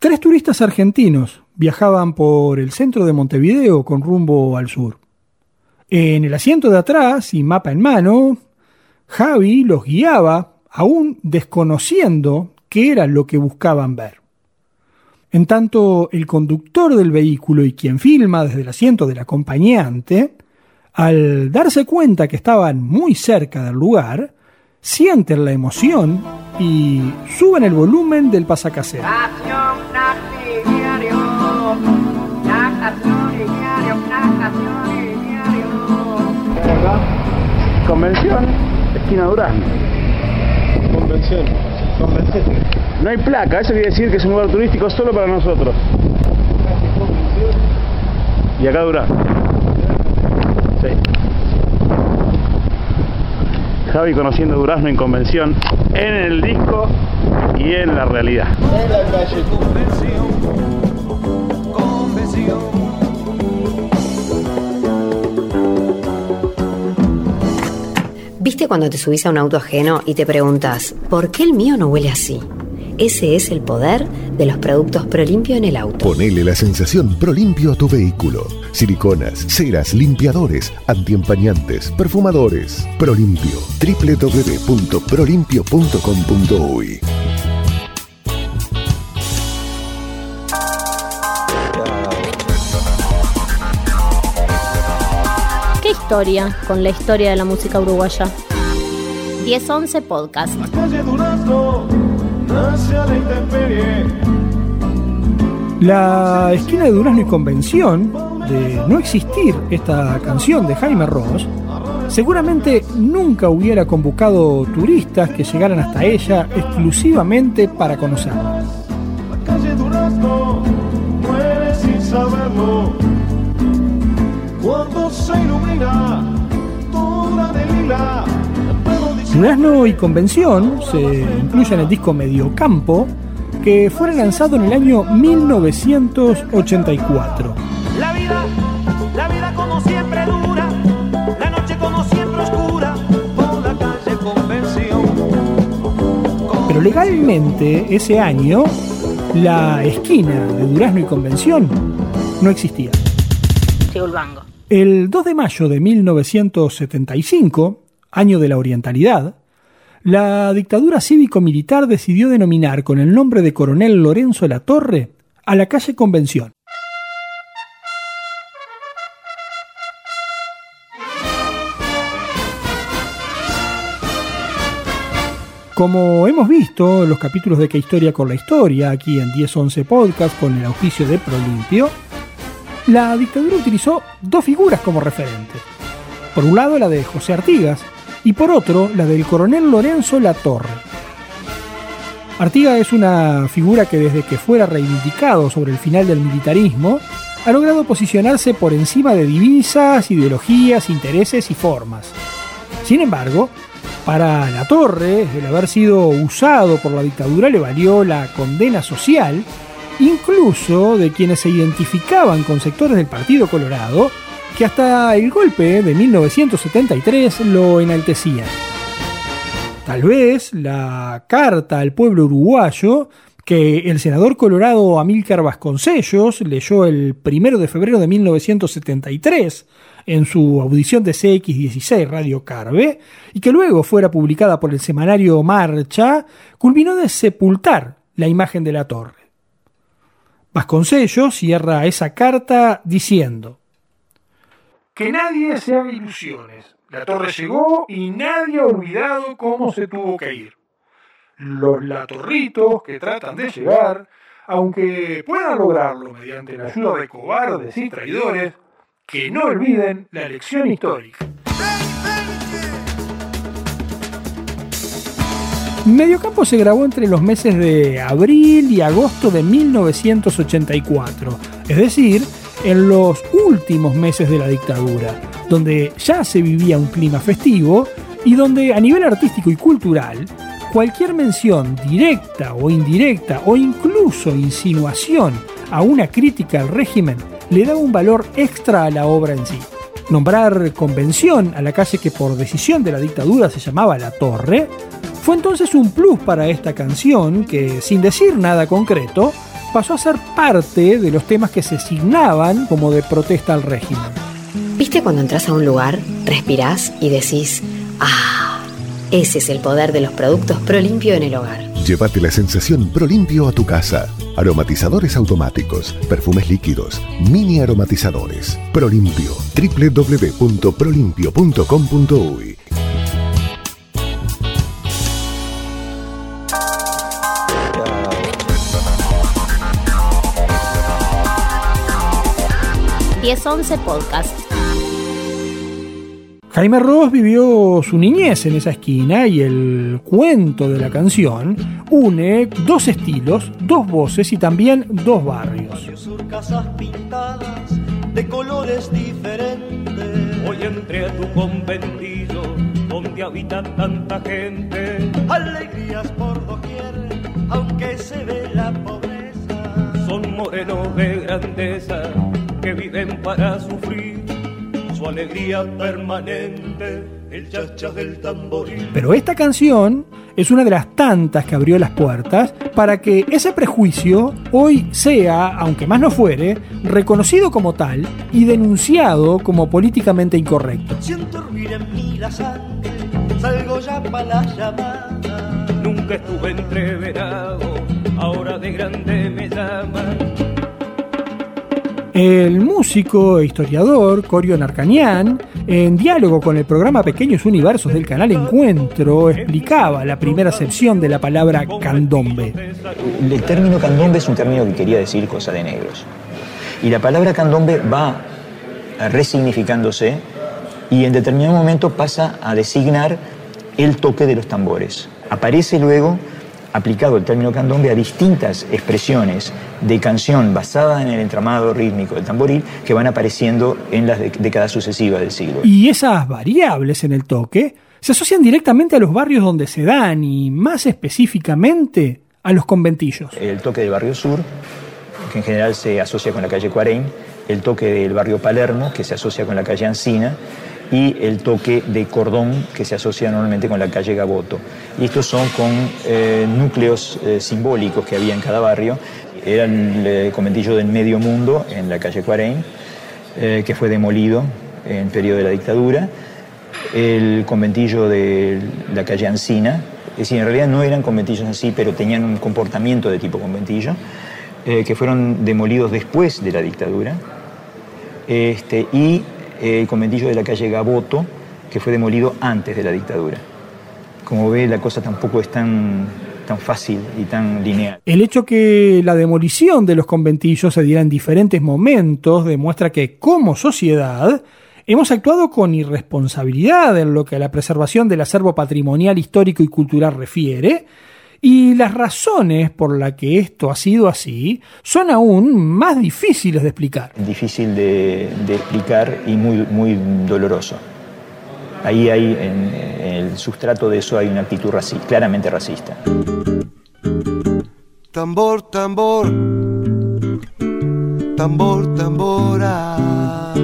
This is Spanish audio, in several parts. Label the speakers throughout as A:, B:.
A: Tres turistas argentinos viajaban por el centro de Montevideo con rumbo al sur. En el asiento de atrás y mapa en mano, Javi los guiaba, aún desconociendo qué era lo que buscaban ver. En tanto, el conductor del vehículo y quien filma desde el asiento del acompañante, al darse cuenta que estaban muy cerca del lugar, sienten la emoción y suben el volumen del pasacasero.
B: Convención, esquina Durazno.
C: Convención. Convención.
B: No hay placa, eso quiere decir que es un lugar turístico solo para nosotros. Y acá Durazno. Sí. Javi conociendo Durazno en convención, en el disco y en la realidad.
C: En la calle
D: ¿Viste cuando te subís a un auto ajeno y te preguntas, ¿por qué el mío no huele así? Ese es el poder de los productos Prolimpio en el auto.
E: Ponele la sensación Prolimpio a tu vehículo. Siliconas, ceras, limpiadores, antiempañantes, perfumadores. Prolimpio. www.prolimpio.com.uy
F: historia con la historia de la música uruguaya? 1011 Podcast.
C: calle Durazno, nace a la intemperie.
A: La esquina de Durazno y Convención, de no existir esta canción de Jaime Ross, seguramente nunca hubiera convocado turistas que llegaran hasta ella exclusivamente para conocerla.
C: La calle Durazno muere sin saberlo.
A: Durazno y Convención se incluye en el disco Mediocampo, que fue lanzado en el año 1984.
G: La vida, la vida como siempre dura, la noche como siempre oscura, por la calle convención.
A: Pero legalmente ese año la esquina de Durazno y Convención no existía.
F: Chigulbango.
A: El 2 de mayo de 1975, año de la orientalidad, la dictadura cívico-militar decidió denominar con el nombre de Coronel Lorenzo La Torre a la calle Convención. Como hemos visto en los capítulos de Que Historia con la Historia, aquí en 1011 Podcast con el auspicio de Prolimpio, la dictadura utilizó dos figuras como referentes. Por un lado la de José Artigas y por otro la del coronel Lorenzo Latorre. Artigas es una figura que desde que fuera reivindicado sobre el final del militarismo ha logrado posicionarse por encima de divisas, ideologías, intereses y formas. Sin embargo, para La Torre, el haber sido usado por la dictadura le valió la condena social, incluso de quienes se identificaban con sectores del Partido Colorado, que hasta el golpe de 1973 lo enaltecían. Tal vez la carta al pueblo uruguayo que el senador colorado Amílcar Vasconcellos leyó el 1 de febrero de 1973 en su audición de CX16 Radio Carve y que luego fuera publicada por el semanario Marcha, culminó de sepultar la imagen de la torre. Vasconcellos cierra esa carta diciendo
H: Que nadie se haga ilusiones. La torre llegó y nadie ha olvidado cómo se tuvo que ir. Los latorritos que tratan de llegar, aunque puedan lograrlo mediante la ayuda de cobardes y traidores, que no olviden la lección histórica.
A: Mediocampo se grabó entre los meses de abril y agosto de 1984, es decir, en los últimos meses de la dictadura, donde ya se vivía un clima festivo y donde a nivel artístico y cultural, cualquier mención directa o indirecta o incluso insinuación a una crítica al régimen le daba un valor extra a la obra en sí. Nombrar convención a la calle que por decisión de la dictadura se llamaba La Torre fue entonces un plus para esta canción que, sin decir nada concreto, pasó a ser parte de los temas que se asignaban como de protesta al régimen.
D: ¿Viste cuando entras a un lugar, respirás y decís, ah, ese es el poder de los productos Prolimpio en el hogar?
E: Llévate la sensación Prolimpio a tu casa. Aromatizadores automáticos, perfumes líquidos, mini aromatizadores. Prolimpio. www.prolimpio.com.uy
F: once Podcast.
A: Jaime Ross vivió su niñez en esa esquina y el cuento de la canción une dos estilos, dos voces y también dos barrios.
G: Casas pintadas de colores diferentes.
I: Hoy entré a tu conventillo donde habita tanta gente.
G: Alegrías por doquier, aunque se ve la pobreza.
I: Son morenos de grandeza que viven para sufrir su alegría permanente, el chachas del tamboril.
A: Pero esta canción es una de las tantas que abrió las puertas para que ese prejuicio hoy sea, aunque más no fuere, reconocido como tal y denunciado como políticamente incorrecto.
G: Siento hervir en mí la sangre, salgo ya para la llamada.
I: Nunca estuve entreverado, ahora de grande me llaman.
A: El músico e historiador Corio Narcanian, en diálogo con el programa Pequeños Universos del canal Encuentro, explicaba la primera acepción de la palabra candombe.
J: El término candombe es un término que quería decir cosa de negros. Y la palabra candombe va resignificándose y en determinado momento pasa a designar el toque de los tambores. Aparece luego aplicado el término candombe a distintas expresiones de canción basada en el entramado rítmico del tamboril que van apareciendo en las décadas sucesivas del siglo.
A: Y esas variables en el toque se asocian directamente a los barrios donde se dan y más específicamente a los conventillos.
J: El toque del barrio sur, que en general se asocia con la calle Cuarein, el toque del barrio Palermo, que se asocia con la calle Ancina, y el toque de cordón que se asocia normalmente con la calle Gaboto. Y estos son con eh, núcleos eh, simbólicos que había en cada barrio. Era el eh, conventillo del Medio Mundo en la calle Cuarein, que fue demolido en periodo de la dictadura. El conventillo de la calle Ancina, es decir, en realidad no eran conventillos así, pero tenían un comportamiento de tipo conventillo, que fueron demolidos después de la dictadura. Este, y el conventillo de la calle Gaboto, que fue demolido antes de la dictadura. Como ve, la cosa tampoco es tan, tan fácil y tan lineal.
A: El hecho que la demolición de los conventillos se diera en diferentes momentos demuestra que como sociedad hemos actuado con irresponsabilidad en lo que a la preservación del acervo patrimonial histórico y cultural refiere, y las razones por las que esto ha sido así son aún más difíciles de explicar.
J: Difícil de, de explicar y muy, muy doloroso. Ahí hay, en, el sustrato de eso hay una actitud racista, claramente racista.
K: Tambor, tambor, tambor, tambora,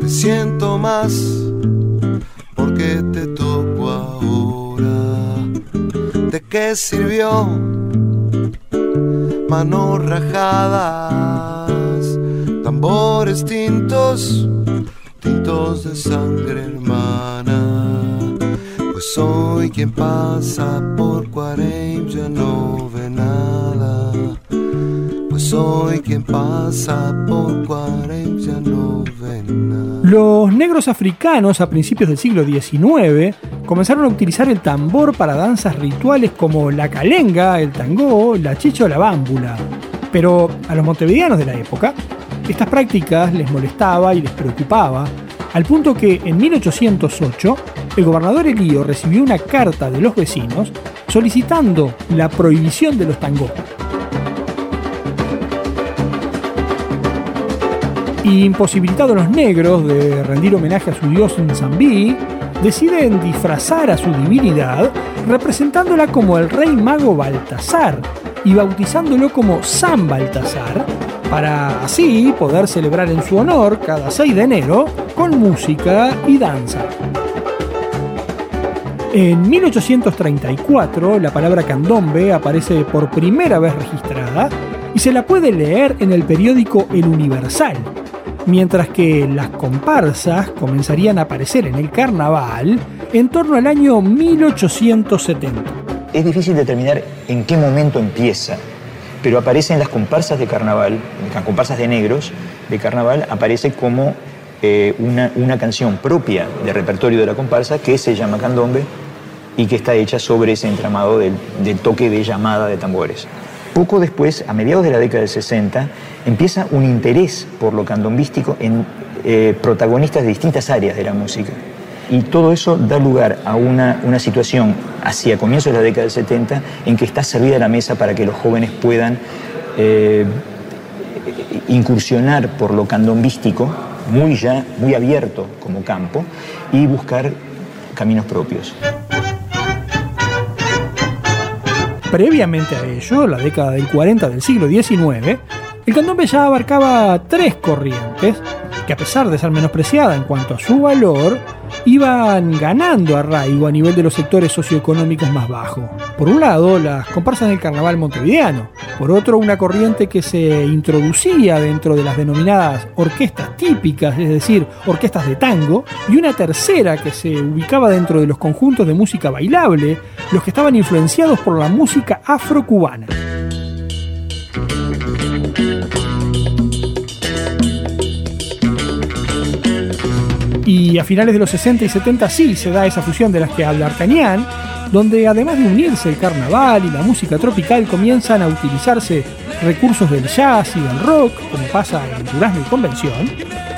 K: te siento más porque te ¿De qué sirvió? Manos rajadas, tambores tintos tintos de sangre hermana. Pues soy quien pasa por Cuarem ya no. Pues soy quien pasa por Cuarem ya no ve nada.
A: Los negros africanos a principios del siglo XIX comenzaron a utilizar el tambor para danzas rituales como la calenga, el tango, la chicha o la bámbula. Pero a los montevideanos de la época estas prácticas les molestaba y les preocupaba, al punto que en 1808 el gobernador Elío recibió una carta de los vecinos solicitando la prohibición de los tangos. Imposibilitados los negros de rendir homenaje a su dios Nzambí, deciden disfrazar a su divinidad representándola como el rey mago Baltasar y bautizándolo como San Baltasar para así poder celebrar en su honor cada 6 de enero con música y danza. En 1834 la palabra candombe aparece por primera vez registrada y se la puede leer en el periódico El Universal, mientras que las comparsas comenzarían a aparecer en el carnaval en torno al año 1870.
J: Es difícil determinar en qué momento empieza, pero aparece en las comparsas de carnaval, las comparsas de negros de carnaval, aparece como eh, una, una canción propia del repertorio de la comparsa que se llama candombe y que está hecha sobre ese entramado del, del toque de llamada de tambores. Poco después, a mediados de la década del 60, empieza un interés por lo candombístico en eh, protagonistas de distintas áreas de la música. Y todo eso da lugar a una, una situación hacia comienzos de la década del 70 en que está servida la mesa para que los jóvenes puedan eh, incursionar por lo candombístico, muy ya, muy abierto como campo, y buscar caminos propios.
A: Previamente a ello, la década del 40 del siglo XIX, el candombe ya abarcaba tres corrientes que a pesar de ser menospreciada en cuanto a su valor, iban ganando arraigo a nivel de los sectores socioeconómicos más bajos. Por un lado, las comparsas del carnaval montevideano, por otro, una corriente que se introducía dentro de las denominadas orquestas típicas, es decir, orquestas de tango, y una tercera que se ubicaba dentro de los conjuntos de música bailable, los que estaban influenciados por la música afrocubana. Y a finales de los 60 y 70 sí se da esa fusión de las que habla Arcañán, donde además de unirse el carnaval y la música tropical comienzan a utilizarse recursos del jazz y del rock, como pasa en Durazno y Convención,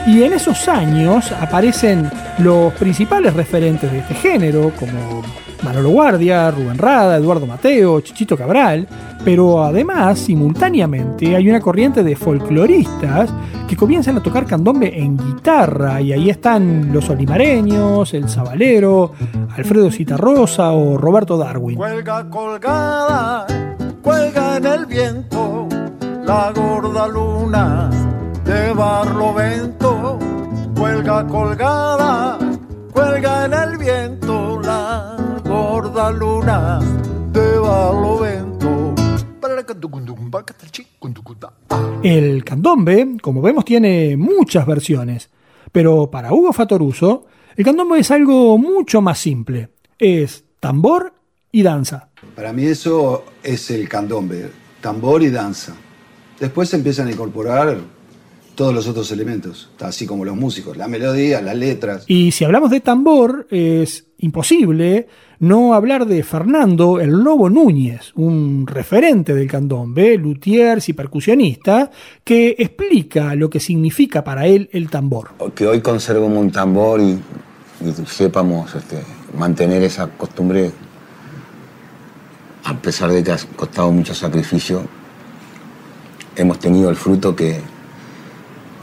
A: y en esos años aparecen los principales referentes de este género, como Manolo Guardia, Rubén Rada, Eduardo Mateo, Chichito Cabral, pero además, simultáneamente, hay una corriente de folcloristas que comienzan a tocar candombe en guitarra, y ahí están los olimareños, el Zabalero, Alfredo Citarrosa o Roberto Darwin.
C: Cuelga colgada, cuelga en el viento, la gorda luna de Barlovento. Cuelga colgada, cuelga en el viento, la gorda luna de Barlovento.
A: El candombe, como vemos, tiene muchas versiones, pero para Hugo Fatoruso, el candombe es algo mucho más simple. Es tambor y danza.
L: Para mí eso es el candombe, tambor y danza. Después se empiezan a incorporar todos los otros elementos, así como los músicos, la melodía, las letras.
A: Y si hablamos de tambor, es imposible no hablar de Fernando el Lobo Núñez, un referente del candombe, luthier y percusionista, que explica lo que significa para él el tambor.
M: Que hoy conservemos un tambor y, y sepamos este, mantener esa costumbre, a pesar de que ha costado mucho sacrificio, hemos tenido el fruto que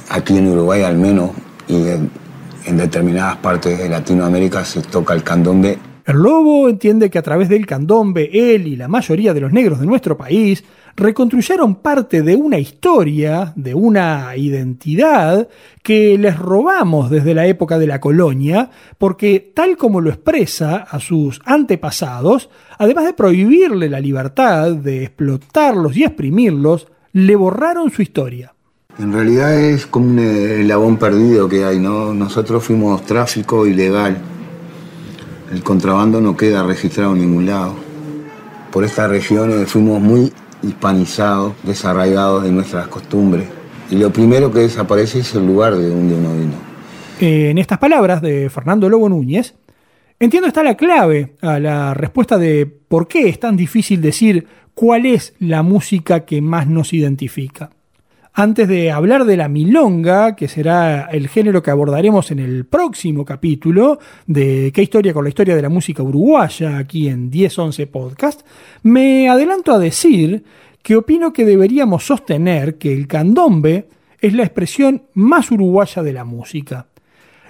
M: aquí en Uruguay al menos y en, determinadas partes de Latinoamérica se toca el candombe
A: el lobo entiende que a través del candombe él y la mayoría de los negros de nuestro país reconstruyeron parte de una historia, de una identidad que les robamos desde la época de la colonia, porque tal como lo expresa a sus antepasados, además de prohibirle la libertad, de explotarlos y exprimirlos, le borraron su historia.
M: En realidad es como un eslabón perdido que hay, ¿no? Nosotros fuimos tráfico ilegal el contrabando no queda registrado en ningún lado. Por esta región eh, fuimos muy hispanizados, desarraigados de nuestras costumbres. Y lo primero que desaparece es el lugar de donde uno vino.
A: En estas palabras de Fernando Lobo Núñez, entiendo está la clave a la respuesta de por qué es tan difícil decir cuál es la música que más nos identifica. Antes de hablar de la milonga, que será el género que abordaremos en el próximo capítulo de ¿Qué historia con la historia de la música uruguaya? aquí en 1011 Podcast, me adelanto a decir que opino que deberíamos sostener que el candombe es la expresión más uruguaya de la música.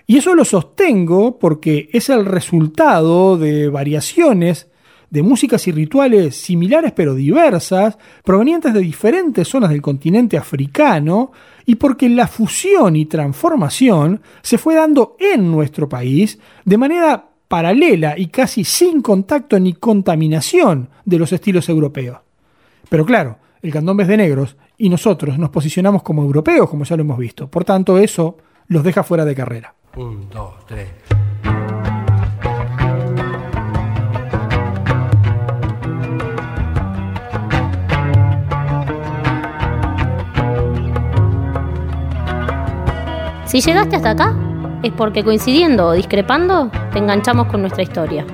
A: Y eso lo sostengo porque es el resultado de variaciones de músicas y rituales similares pero diversas, provenientes de diferentes zonas del continente africano, y porque la fusión y transformación se fue dando en nuestro país de manera paralela y casi sin contacto ni contaminación de los estilos europeos. Pero claro, el candombe es de negros y nosotros nos posicionamos como europeos, como ya lo hemos visto. Por tanto, eso los deja fuera de carrera.
N: Un, dos, tres.
F: Si llegaste hasta acá, es porque coincidiendo o discrepando, te enganchamos con nuestra historia.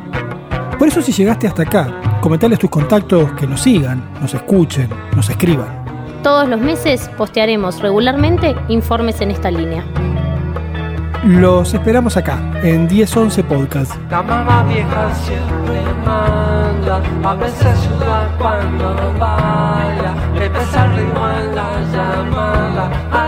A: Por eso si llegaste hasta acá, comentales tus contactos que nos sigan, nos escuchen, nos escriban.
F: Todos los meses postearemos regularmente informes en esta línea.
A: Los esperamos acá, en 1011 Podcast.
N: La mamá vieja siempre manda, a veces suda cuando vaya, le pesa el ritmo en la llamada.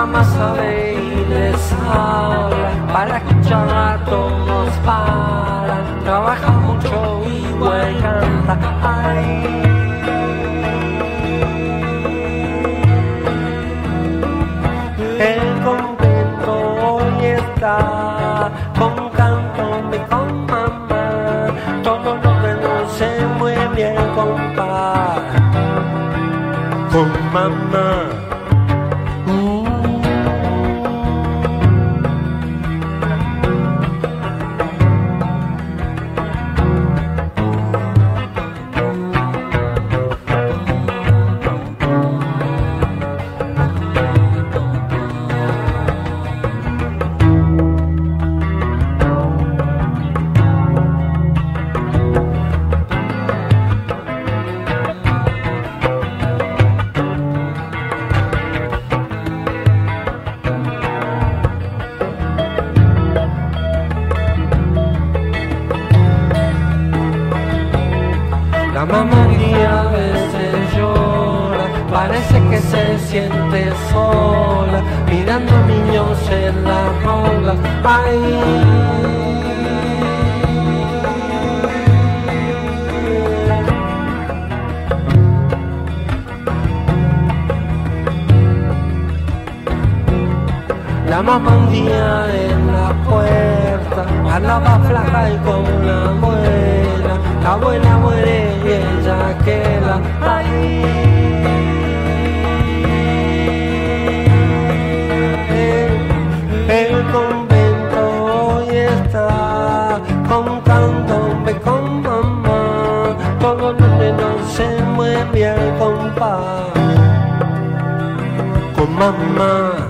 N: Mamá sabe y les habla, para escucharla todos paran, trabaja mucho y canta. Ay. Sola, mirando niños en las olas. Ay. La mamá un día en la puerta, andaba flaca y con la abuela. La abuela muere ang
O: pa Kumama